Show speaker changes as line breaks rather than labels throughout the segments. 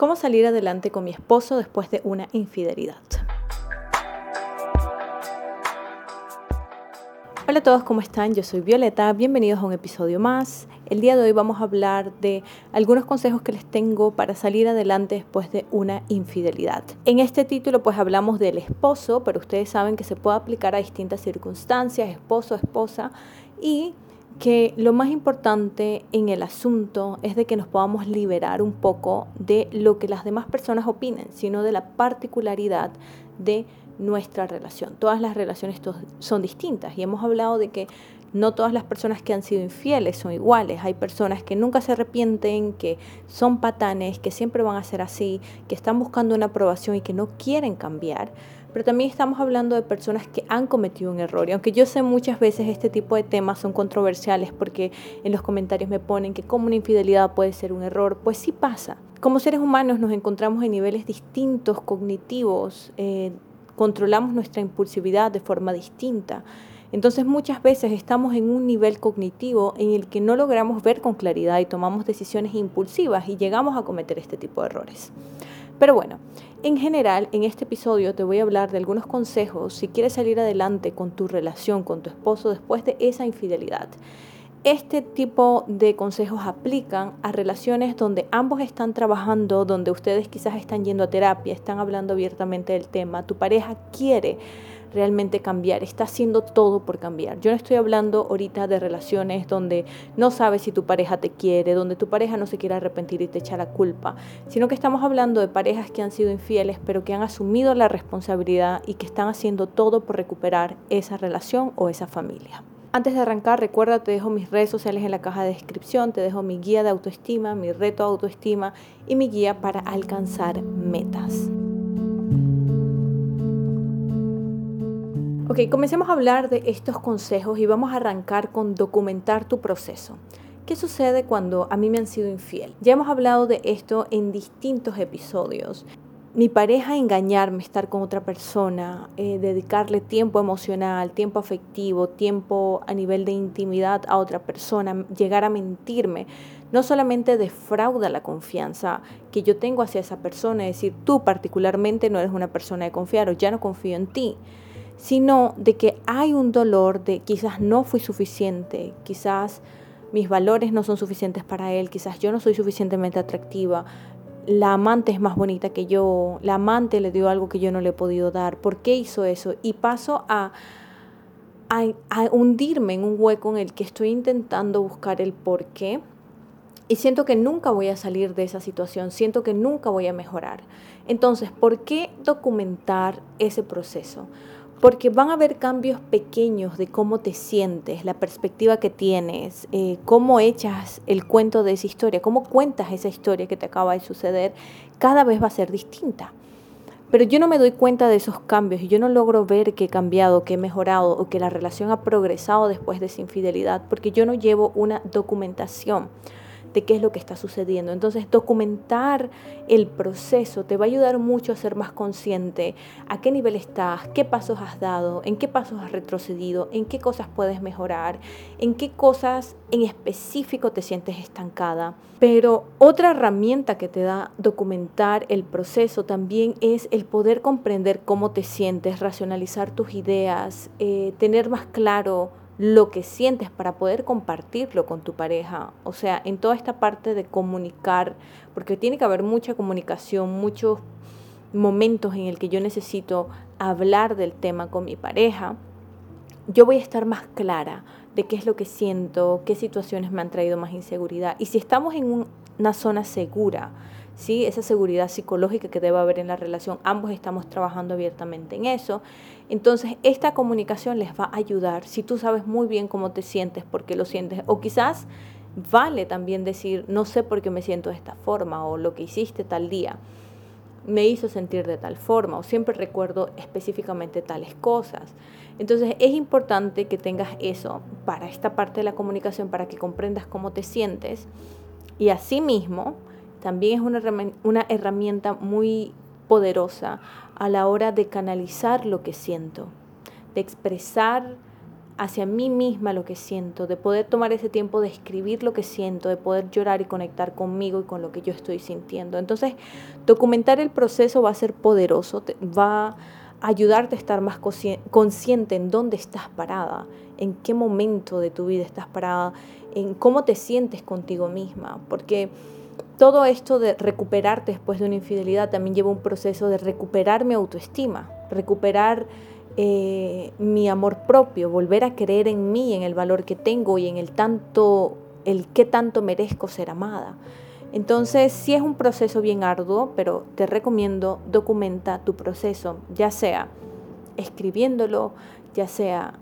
cómo salir adelante con mi esposo después de una infidelidad. Hola a todos, ¿cómo están? Yo soy Violeta, bienvenidos a un episodio más. El día de hoy vamos a hablar de algunos consejos que les tengo para salir adelante después de una infidelidad. En este título pues hablamos del esposo, pero ustedes saben que se puede aplicar a distintas circunstancias, esposo, esposa, y que lo más importante en el asunto es de que nos podamos liberar un poco de lo que las demás personas opinen, sino de la particularidad de nuestra relación. Todas las relaciones son distintas y hemos hablado de que no todas las personas que han sido infieles son iguales. Hay personas que nunca se arrepienten, que son patanes, que siempre van a ser así, que están buscando una aprobación y que no quieren cambiar pero también estamos hablando de personas que han cometido un error. Y aunque yo sé muchas veces este tipo de temas son controversiales porque en los comentarios me ponen que como una infidelidad puede ser un error, pues sí pasa. Como seres humanos nos encontramos en niveles distintos, cognitivos, eh, controlamos nuestra impulsividad de forma distinta. Entonces muchas veces estamos en un nivel cognitivo en el que no logramos ver con claridad y tomamos decisiones impulsivas y llegamos a cometer este tipo de errores. Pero bueno, en general, en este episodio te voy a hablar de algunos consejos si quieres salir adelante con tu relación con tu esposo después de esa infidelidad. Este tipo de consejos aplican a relaciones donde ambos están trabajando, donde ustedes quizás están yendo a terapia, están hablando abiertamente del tema, tu pareja quiere realmente cambiar, está haciendo todo por cambiar. Yo no estoy hablando ahorita de relaciones donde no sabes si tu pareja te quiere, donde tu pareja no se quiere arrepentir y te echa la culpa, sino que estamos hablando de parejas que han sido infieles, pero que han asumido la responsabilidad y que están haciendo todo por recuperar esa relación o esa familia. Antes de arrancar, recuerda, te dejo mis redes sociales en la caja de descripción, te dejo mi guía de autoestima, mi reto de autoestima y mi guía para alcanzar metas. Ok, comencemos a hablar de estos consejos y vamos a arrancar con documentar tu proceso. ¿Qué sucede cuando a mí me han sido infiel? Ya hemos hablado de esto en distintos episodios. Mi pareja engañarme, estar con otra persona, eh, dedicarle tiempo emocional, tiempo afectivo, tiempo a nivel de intimidad a otra persona, llegar a mentirme, no solamente defrauda la confianza que yo tengo hacia esa persona, es decir, tú particularmente no eres una persona de confiar o ya no confío en ti, sino de que hay un dolor de quizás no fui suficiente, quizás mis valores no son suficientes para él, quizás yo no soy suficientemente atractiva, la amante es más bonita que yo, la amante le dio algo que yo no le he podido dar, ¿por qué hizo eso? Y paso a, a, a hundirme en un hueco en el que estoy intentando buscar el por qué. Y siento que nunca voy a salir de esa situación, siento que nunca voy a mejorar. Entonces, ¿por qué documentar ese proceso? Porque van a haber cambios pequeños de cómo te sientes, la perspectiva que tienes, eh, cómo echas el cuento de esa historia, cómo cuentas esa historia que te acaba de suceder, cada vez va a ser distinta. Pero yo no me doy cuenta de esos cambios y yo no logro ver que he cambiado, que he mejorado o que la relación ha progresado después de esa infidelidad porque yo no llevo una documentación de qué es lo que está sucediendo. Entonces, documentar el proceso te va a ayudar mucho a ser más consciente a qué nivel estás, qué pasos has dado, en qué pasos has retrocedido, en qué cosas puedes mejorar, en qué cosas en específico te sientes estancada. Pero otra herramienta que te da documentar el proceso también es el poder comprender cómo te sientes, racionalizar tus ideas, eh, tener más claro lo que sientes para poder compartirlo con tu pareja. O sea, en toda esta parte de comunicar, porque tiene que haber mucha comunicación, muchos momentos en el que yo necesito hablar del tema con mi pareja, yo voy a estar más clara de qué es lo que siento, qué situaciones me han traído más inseguridad. Y si estamos en una zona segura, ¿sí? esa seguridad psicológica que debe haber en la relación, ambos estamos trabajando abiertamente en eso. Entonces, esta comunicación les va a ayudar si tú sabes muy bien cómo te sientes, por qué lo sientes, o quizás vale también decir, no sé por qué me siento de esta forma, o lo que hiciste tal día me hizo sentir de tal forma, o siempre recuerdo específicamente tales cosas. Entonces, es importante que tengas eso para esta parte de la comunicación, para que comprendas cómo te sientes, y asimismo, también es una, una herramienta muy poderosa a la hora de canalizar lo que siento, de expresar hacia mí misma lo que siento, de poder tomar ese tiempo de escribir lo que siento, de poder llorar y conectar conmigo y con lo que yo estoy sintiendo. Entonces, documentar el proceso va a ser poderoso, va a ayudarte a estar más consciente en dónde estás parada, en qué momento de tu vida estás parada, en cómo te sientes contigo misma, porque todo esto de recuperarte después de una infidelidad también lleva un proceso de recuperar mi autoestima, recuperar eh, mi amor propio, volver a creer en mí, en el valor que tengo y en el tanto, el qué tanto merezco ser amada. Entonces, sí es un proceso bien arduo, pero te recomiendo documenta tu proceso, ya sea escribiéndolo, ya sea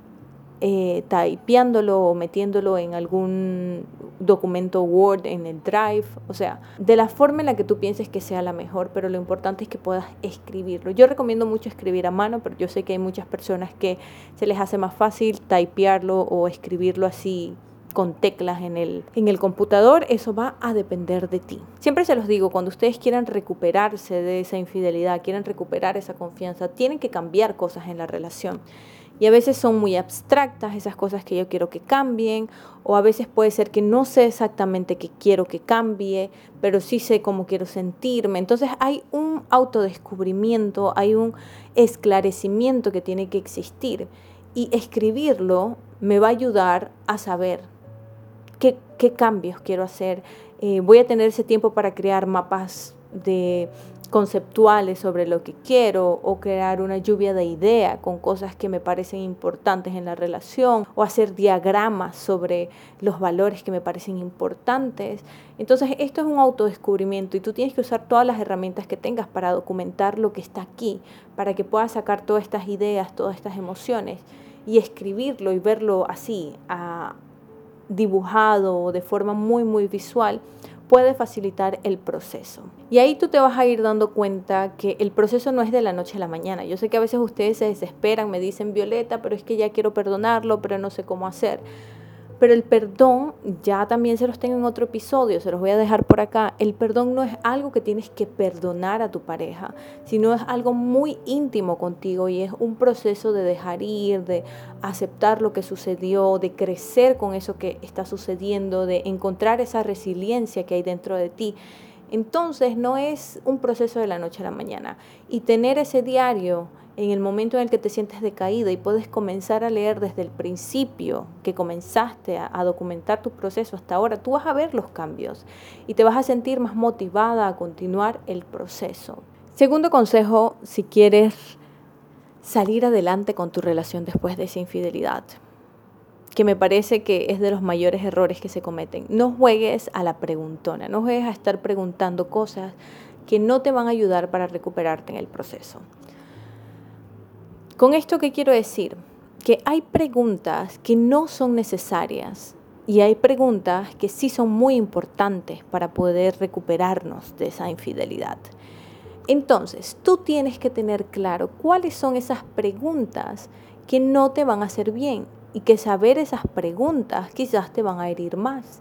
eh, typeándolo o metiéndolo en algún documento Word en el Drive, o sea, de la forma en la que tú pienses que sea la mejor, pero lo importante es que puedas escribirlo. Yo recomiendo mucho escribir a mano, pero yo sé que hay muchas personas que se les hace más fácil typearlo o escribirlo así con teclas en el, en el computador, eso va a depender de ti. Siempre se los digo, cuando ustedes quieran recuperarse de esa infidelidad, quieran recuperar esa confianza, tienen que cambiar cosas en la relación. Y a veces son muy abstractas esas cosas que yo quiero que cambien, o a veces puede ser que no sé exactamente qué quiero que cambie, pero sí sé cómo quiero sentirme. Entonces hay un autodescubrimiento, hay un esclarecimiento que tiene que existir. Y escribirlo me va a ayudar a saber qué, cambios quiero hacer. Eh, voy a tener ese tiempo para crear mapas de conceptuales sobre lo que quiero o crear una lluvia de ideas con cosas que me parecen importantes en la relación o hacer diagramas sobre los valores que me parecen importantes. Entonces esto es un autodescubrimiento y tú tienes que usar todas las herramientas que tengas para documentar lo que está aquí, para que puedas sacar todas estas ideas, todas estas emociones y escribirlo y verlo así, a, dibujado de forma muy muy visual puede facilitar el proceso. Y ahí tú te vas a ir dando cuenta que el proceso no es de la noche a la mañana. Yo sé que a veces ustedes se desesperan, me dicen, Violeta, pero es que ya quiero perdonarlo, pero no sé cómo hacer. Pero el perdón, ya también se los tengo en otro episodio, se los voy a dejar por acá. El perdón no es algo que tienes que perdonar a tu pareja, sino es algo muy íntimo contigo y es un proceso de dejar ir, de aceptar lo que sucedió, de crecer con eso que está sucediendo, de encontrar esa resiliencia que hay dentro de ti. Entonces no es un proceso de la noche a la mañana. Y tener ese diario en el momento en el que te sientes decaída y puedes comenzar a leer desde el principio que comenzaste a, documentar tu proceso hasta ahora, tú vas a ver los cambios y te vas a sentir más motivada a continuar el proceso. Segundo consejo, si quieres salir adelante con tu relación después de esa infidelidad, que me parece que es de los mayores errores que se cometen. No juegues a la preguntona, no juegues a estar preguntando cosas que no te van a ayudar para recuperarte en el proceso. Con esto que quiero decir, que hay preguntas que no son necesarias y hay preguntas que sí son muy importantes para poder recuperarnos de esa infidelidad. Entonces, tú tienes que tener claro cuáles son esas preguntas que no te van a hacer bien y que saber esas preguntas quizás te van a herir más.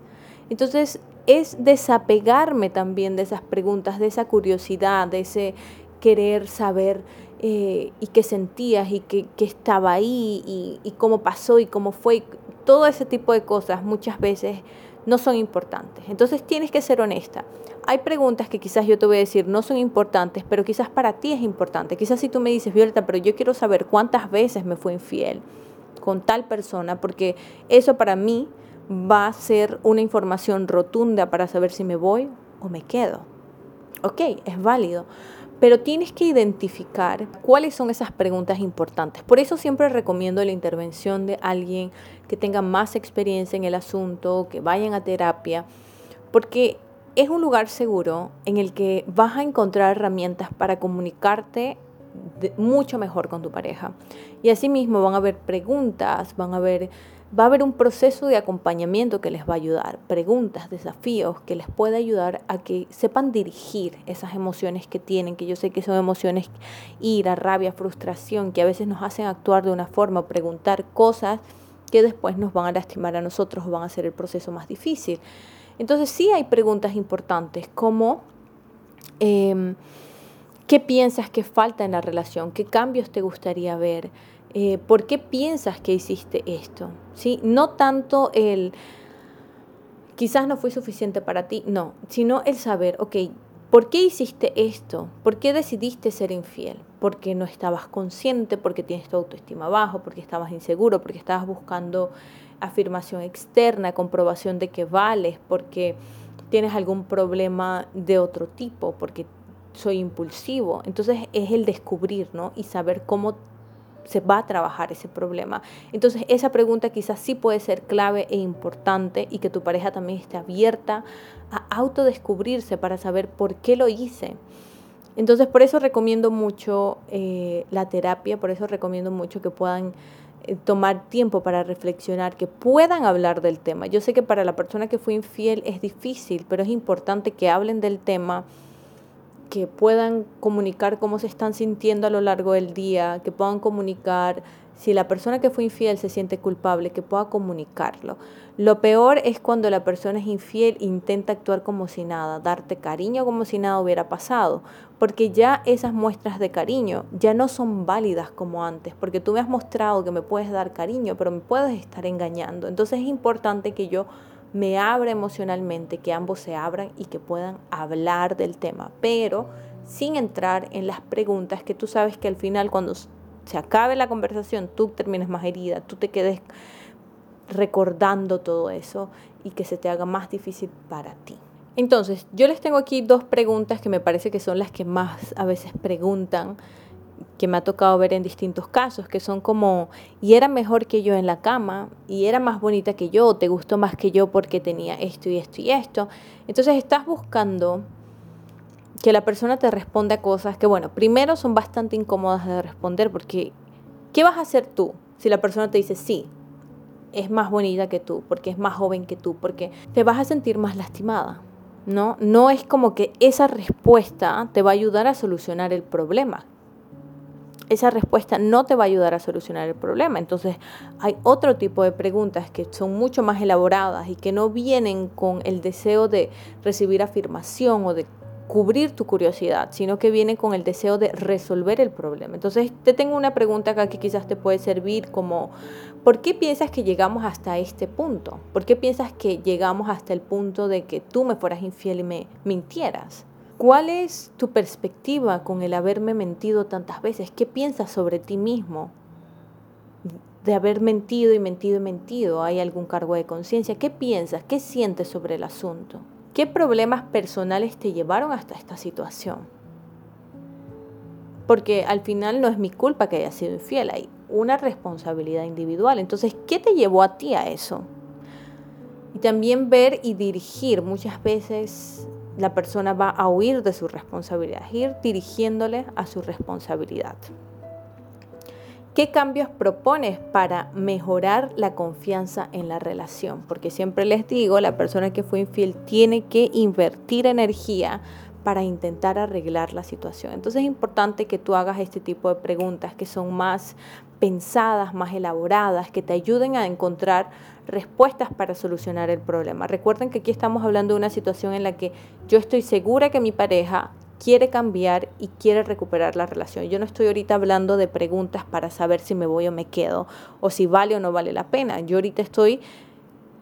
Entonces, es desapegarme también de esas preguntas, de esa curiosidad, de ese querer saber eh, y qué sentías y qué, estaba ahí y, cómo pasó y cómo fue. Todo ese tipo de cosas muchas veces no son importantes. Entonces tienes que ser honesta. Hay preguntas que quizás yo te voy a decir no son importantes, pero quizás para ti es importante. Quizás si tú me dices, Violeta, pero yo quiero saber cuántas veces me fue infiel con tal persona, porque eso para mí va a ser una información rotunda para saber si me voy o me quedo. Ok, es válido pero tienes que identificar cuáles son esas preguntas importantes. Por eso siempre recomiendo la intervención de alguien que tenga más experiencia en el asunto, que vayan a terapia, porque es un lugar seguro en el que vas a encontrar herramientas para comunicarte mucho mejor con tu pareja. Y asimismo van a haber preguntas, van a haber va a haber un proceso de acompañamiento que les va a ayudar, preguntas, desafíos que les puede ayudar a que sepan dirigir esas emociones que tienen, que yo sé que son emociones ira, rabia, frustración, que a veces nos hacen actuar de una forma, preguntar cosas que después nos van a lastimar a nosotros o van a hacer el proceso más difícil. Entonces sí hay preguntas importantes como... Em, ¿Qué piensas que falta en la relación? ¿Qué cambios te gustaría ver? Eh, ¿Por qué piensas que hiciste esto? ¿Sí? No tanto el, quizás no fue suficiente para ti, no, sino el saber, ok, ¿por qué hiciste esto? ¿Por qué decidiste ser infiel? Porque no estabas consciente, porque tienes tu autoestima bajo, porque estabas inseguro, porque estabas buscando afirmación externa, comprobación de que vales, porque tienes algún problema de otro tipo, porque soy impulsivo. Entonces es el descubrir, ¿no? Y saber cómo se va a trabajar ese problema. Entonces esa pregunta quizás sí puede ser clave e importante y que tu pareja también esté abierta a autodescubrirse para saber por qué lo hice. Entonces por eso recomiendo mucho eh, la terapia, por eso recomiendo mucho que puedan eh, tomar tiempo para reflexionar, que puedan hablar del tema. Yo sé que para la persona que fue infiel es difícil, pero es importante que hablen del tema que puedan comunicar cómo se están sintiendo a lo largo del día, que puedan comunicar si la persona que fue infiel se siente culpable, que pueda comunicarlo. Lo peor es cuando la persona es infiel intenta actuar como si nada, darte cariño como si nada hubiera pasado, porque ya esas muestras de cariño ya no son válidas como antes, porque tú me has mostrado que me puedes dar cariño, pero me puedes estar engañando. Entonces es importante que yo me abra emocionalmente, que ambos se abran y que puedan hablar del tema, pero sin entrar en las preguntas que tú sabes que al final cuando se acabe la conversación tú termines más herida, tú te quedes recordando todo eso y que se te haga más difícil para ti. Entonces, yo les tengo aquí dos preguntas que me parece que son las que más a veces preguntan que me ha tocado ver en distintos casos, que son como, y era mejor que yo en la cama, y era más bonita que yo, te gustó más que yo porque tenía esto y esto y esto. Entonces estás buscando que la persona te responda a cosas que, bueno, primero son bastante incómodas de responder, porque ¿qué vas a hacer tú si la persona te dice sí? Es más bonita que tú, porque es más joven que tú, porque te vas a sentir más lastimada. ¿No? no es como que esa respuesta te va a ayudar a solucionar el problema esa respuesta no te va a ayudar a solucionar el problema. Entonces hay otro tipo de preguntas que son mucho más elaboradas y que no vienen con el deseo de recibir afirmación o de cubrir tu curiosidad, sino que vienen con el deseo de resolver el problema. Entonces te tengo una pregunta acá que quizás te puede servir como, ¿por qué piensas que llegamos hasta este punto? ¿Por qué piensas que llegamos hasta el punto de que tú me fueras infiel y me mintieras? ¿Cuál es tu perspectiva con el haberme mentido tantas veces? ¿Qué piensas sobre ti mismo? De haber mentido y mentido y mentido, ¿hay algún cargo de conciencia? ¿Qué piensas? ¿Qué sientes sobre el asunto? ¿Qué problemas personales te llevaron hasta esta situación? Porque al final no es mi culpa que haya sido infiel, hay una responsabilidad individual. Entonces, ¿qué te llevó a ti a eso? Y también ver y dirigir muchas veces la persona va a huir de su responsabilidad, ir dirigiéndole a su responsabilidad. ¿Qué cambios propones para mejorar la confianza en la relación? Porque siempre les digo, la persona que fue infiel tiene que invertir energía para intentar arreglar la situación. Entonces es importante que tú hagas este tipo de preguntas que son más pensadas, más elaboradas, que te ayuden a encontrar respuestas para solucionar el problema. Recuerden que aquí estamos hablando de una situación en la que yo estoy segura que mi pareja quiere cambiar y quiere recuperar la relación. Yo no estoy ahorita hablando de preguntas para saber si me voy o me quedo o si vale o no vale la pena. Yo ahorita estoy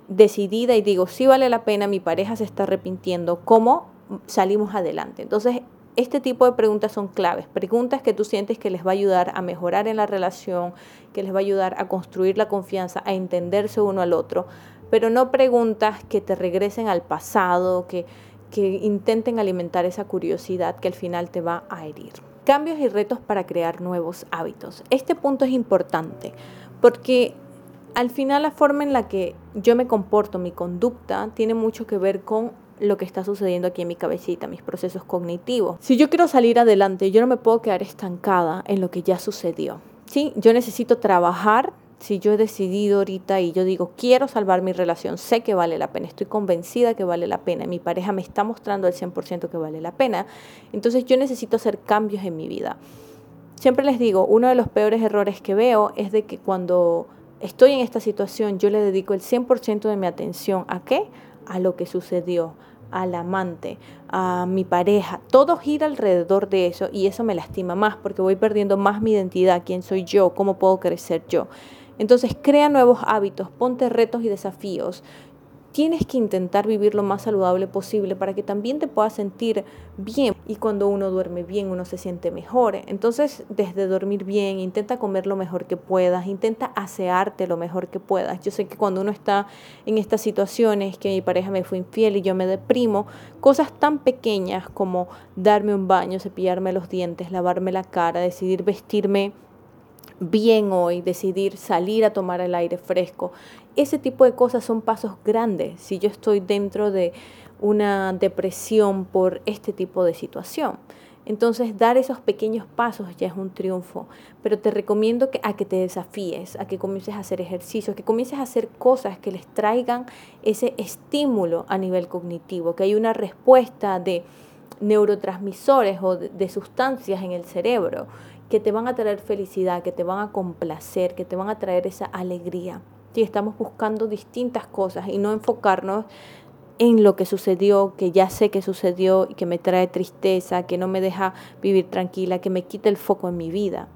decidida y digo, si vale la pena, mi pareja se está arrepintiendo, ¿cómo salimos adelante. Entonces, este tipo de preguntas son claves, preguntas que tú sientes que les va a ayudar a mejorar en la relación, que les va a ayudar a construir la confianza, a entenderse uno al otro, pero no preguntas que te regresen al pasado, que, que intenten alimentar esa curiosidad que al final te va a herir. Cambios y retos para crear nuevos hábitos. Este punto es importante porque al final la forma en la que yo me comporto, mi conducta, tiene mucho que ver con lo que está sucediendo aquí en mi cabecita, mis procesos cognitivos. Si yo quiero salir adelante, yo no me puedo quedar estancada en lo que ya sucedió. ¿sí? Yo necesito trabajar. Si yo he decidido ahorita y yo digo, quiero salvar mi relación, sé que vale la pena, estoy convencida que vale la pena, mi pareja me está mostrando al 100% que vale la pena, entonces yo necesito hacer cambios en mi vida. Siempre les digo, uno de los peores errores que veo es de que cuando estoy en esta situación yo le dedico el 100% de mi atención a qué? A lo que sucedió, al amante, a mi pareja, todo gira alrededor de eso y eso me lastima más porque voy perdiendo más mi identidad, quién soy yo, cómo puedo crecer yo. Entonces crea nuevos hábitos, ponte retos y desafíos tienes que intentar vivir lo más saludable posible para que también te puedas sentir bien. Y cuando uno duerme bien, uno se siente mejor. Entonces, desde dormir bien, intenta comer lo mejor que puedas, intenta asearte lo mejor que puedas. Yo sé que cuando uno está en estas situaciones, que mi pareja me fue infiel y yo me deprimo, cosas tan pequeñas como darme un baño, cepillarme los dientes, lavarme la cara, decidir vestirme bien hoy, decidir salir a tomar el aire fresco. Ese tipo de cosas son pasos grandes si yo estoy dentro de una depresión por este tipo de situación. Entonces, dar esos pequeños pasos ya es un triunfo, pero te recomiendo que, a que te desafíes, a que comiences a hacer ejercicios, que comiences a hacer cosas que les traigan ese estímulo a nivel cognitivo, que hay una respuesta de neurotransmisores o de sustancias en el cerebro que te van a traer felicidad, que te van a complacer, que te van a traer esa alegría. Si estamos buscando distintas cosas y no enfocarnos en lo que sucedió, que ya sé que sucedió y que me trae tristeza, que no me deja vivir tranquila, que me quita el foco en mi vida.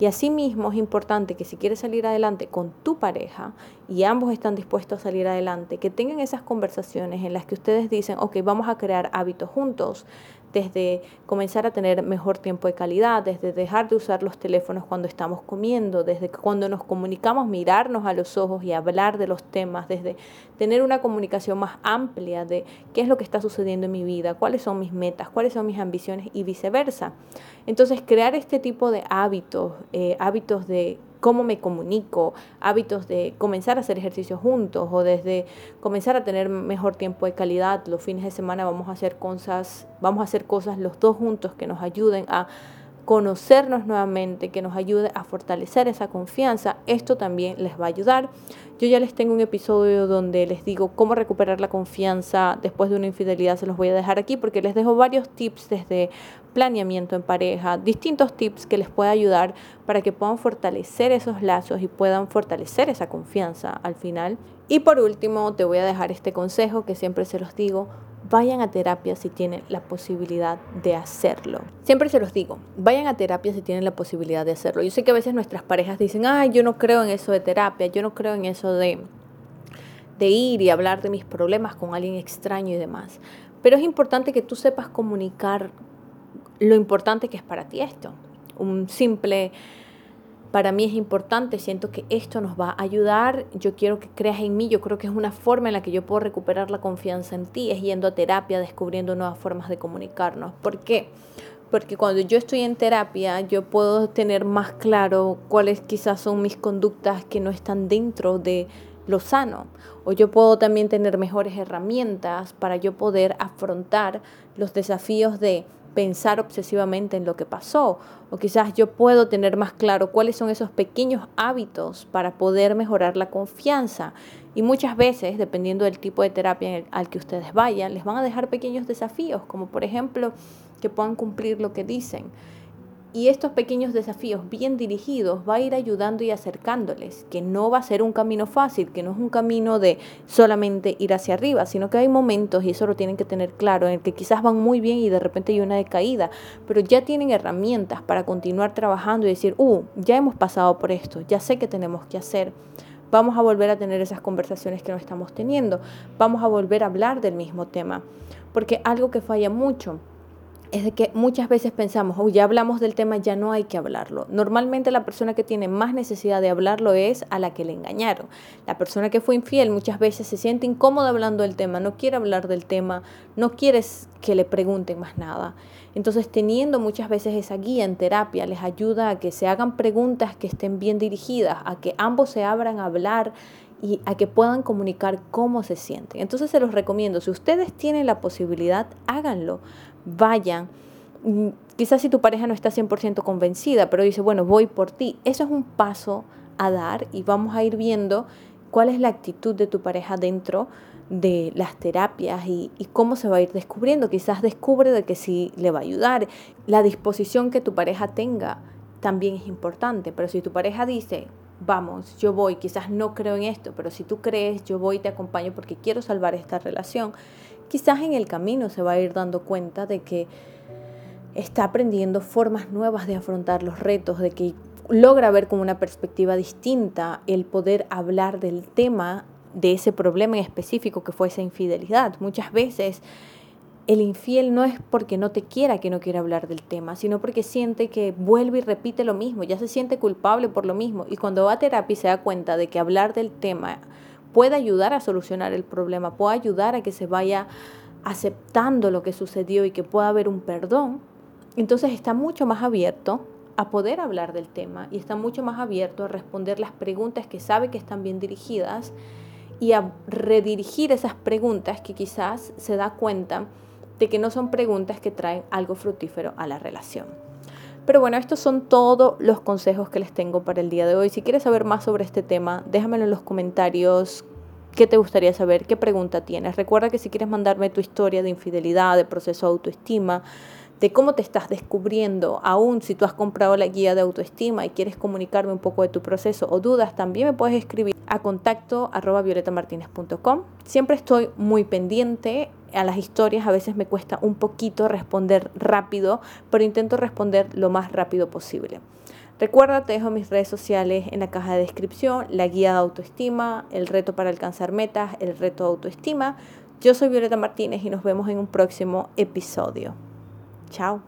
Y asimismo es importante que si quieres salir adelante con tu pareja y ambos están dispuestos a salir adelante, que tengan esas conversaciones en las que ustedes dicen, ok, vamos a crear hábitos juntos, desde comenzar a tener mejor tiempo de calidad, desde dejar de usar los teléfonos cuando estamos comiendo, desde cuando nos comunicamos mirarnos a los ojos y hablar de los temas, desde tener una comunicación más amplia de qué es lo que está sucediendo en mi vida, cuáles son mis metas, cuáles son mis ambiciones y viceversa. Entonces, crear este tipo de hábitos, eh, hábitos de cómo me comunico, hábitos de comenzar a hacer ejercicio juntos o desde comenzar a tener mejor tiempo de calidad. Los fines de semana vamos a hacer cosas, vamos a hacer cosas los dos juntos que nos ayuden a conocernos nuevamente, que nos ayude a fortalecer esa confianza, esto también les va a ayudar. Yo ya les tengo un episodio donde les digo cómo recuperar la confianza después de una infidelidad, se los voy a dejar aquí porque les dejo varios tips desde planeamiento en pareja, distintos tips que les pueda ayudar para que puedan fortalecer esos lazos y puedan fortalecer esa confianza al final. Y por último, te voy a dejar este consejo que siempre se los digo, vayan a terapia si tienen la posibilidad de hacerlo. Siempre se los digo, vayan a terapia si tienen la posibilidad de hacerlo. Yo sé que a veces nuestras parejas dicen, ay, yo no creo en eso de terapia, yo no creo en eso de, de ir y hablar de mis problemas con alguien extraño y demás. Pero es importante que tú sepas comunicar lo importante que es para ti esto. Un simple para mí es importante, siento que esto nos va a ayudar, yo quiero que creas en mí, yo creo que es una forma en la que yo puedo recuperar la confianza en ti, es yendo a terapia, descubriendo nuevas formas de comunicarnos. ¿Por qué? Porque cuando yo estoy en terapia, yo puedo tener más claro cuáles quizás son mis conductas que no están dentro de lo sano. O yo puedo también tener mejores herramientas para yo poder afrontar los desafíos de pensar obsesivamente en lo que pasó. O quizás yo puedo tener más claro cuáles son esos pequeños hábitos para poder mejorar la confianza. Y muchas veces, dependiendo del tipo de terapia al que ustedes vayan, les van a dejar pequeños desafíos, como por ejemplo que puedan cumplir lo que dicen y estos pequeños desafíos bien dirigidos va a ir ayudando y acercándoles, que no va a ser un camino fácil, que no es un camino de solamente ir hacia arriba, sino que hay momentos, y eso lo tienen que tener claro, en el que quizás van muy bien y de repente hay una decaída, pero ya tienen herramientas para continuar trabajando y decir, uh, ya hemos pasado por esto, ya sé qué tenemos que hacer. Vamos a volver a tener esas conversaciones que no estamos teniendo, vamos a volver a hablar del mismo tema, porque algo que falla mucho es de que muchas veces pensamos, oh, ya hablamos del tema, ya no hay que hablarlo. Normalmente la persona que tiene más necesidad de hablarlo es a la que le engañaron. La persona que fue infiel muchas veces se siente incómoda hablando del tema, no quiere hablar del tema, no quiere que le pregunten más nada. Entonces, teniendo muchas veces esa guía en terapia, les ayuda a que se hagan preguntas que estén bien dirigidas, a que ambos se abran a hablar y a que puedan comunicar cómo se sienten. Entonces se los recomiendo, si ustedes tienen la posibilidad, háganlo, vayan. Mm, quizás si tu pareja no está 100% convencida, pero dice, bueno, voy por ti. Eso es un paso a dar y vamos a ir viendo cuál es la actitud de tu pareja dentro de las terapias y, cómo se va a ir descubriendo. Quizás descubre de que sí le va a ayudar. La disposición que tu pareja tenga también es importante, pero si tu pareja dice, vamos, yo voy, quizás no creo en esto, pero si tú crees, yo voy y te acompaño porque quiero salvar esta relación, quizás en el camino se va a ir dando cuenta de que está aprendiendo formas nuevas de afrontar los retos, de que logra ver con una perspectiva distinta el poder hablar del tema de ese problema en específico que fue esa infidelidad. Muchas veces el infiel no es porque no te quiera que no quiera hablar del tema, sino porque siente que vuelve y repite lo mismo, ya se siente culpable por lo mismo. Y cuando va a terapia se da cuenta de que hablar del tema puede ayudar a solucionar el problema, puede ayudar a que se vaya aceptando lo que sucedió y que pueda haber un perdón, entonces está mucho más abierto a poder hablar del tema y está mucho más abierto a responder las preguntas que sabe que están bien dirigidas y a redirigir esas preguntas que quizás se da cuenta de que no son preguntas que traen algo fructífero a la relación. Pero bueno, estos son todos los consejos que les tengo para el día de hoy. Si quieres saber más sobre este tema, déjamelo en los comentarios. ¿Qué te gustaría saber? ¿Qué pregunta tienes? Recuerda que si quieres mandarme tu historia de infidelidad, de proceso de autoestima, de cómo te estás descubriendo, aún si tú has comprado la guía de autoestima y quieres comunicarme un poco de tu proceso o dudas, también me puedes escribir a contacto arroba. Siempre estoy muy pendiente a las historias, a veces me cuesta un poquito responder rápido, pero intento responder lo más rápido posible. Recuerda, te dejo mis redes sociales en la caja de descripción, la guía de autoestima, el reto para alcanzar metas, el reto de autoestima. Yo soy Violeta Martínez y nos vemos en un próximo episodio. Chao.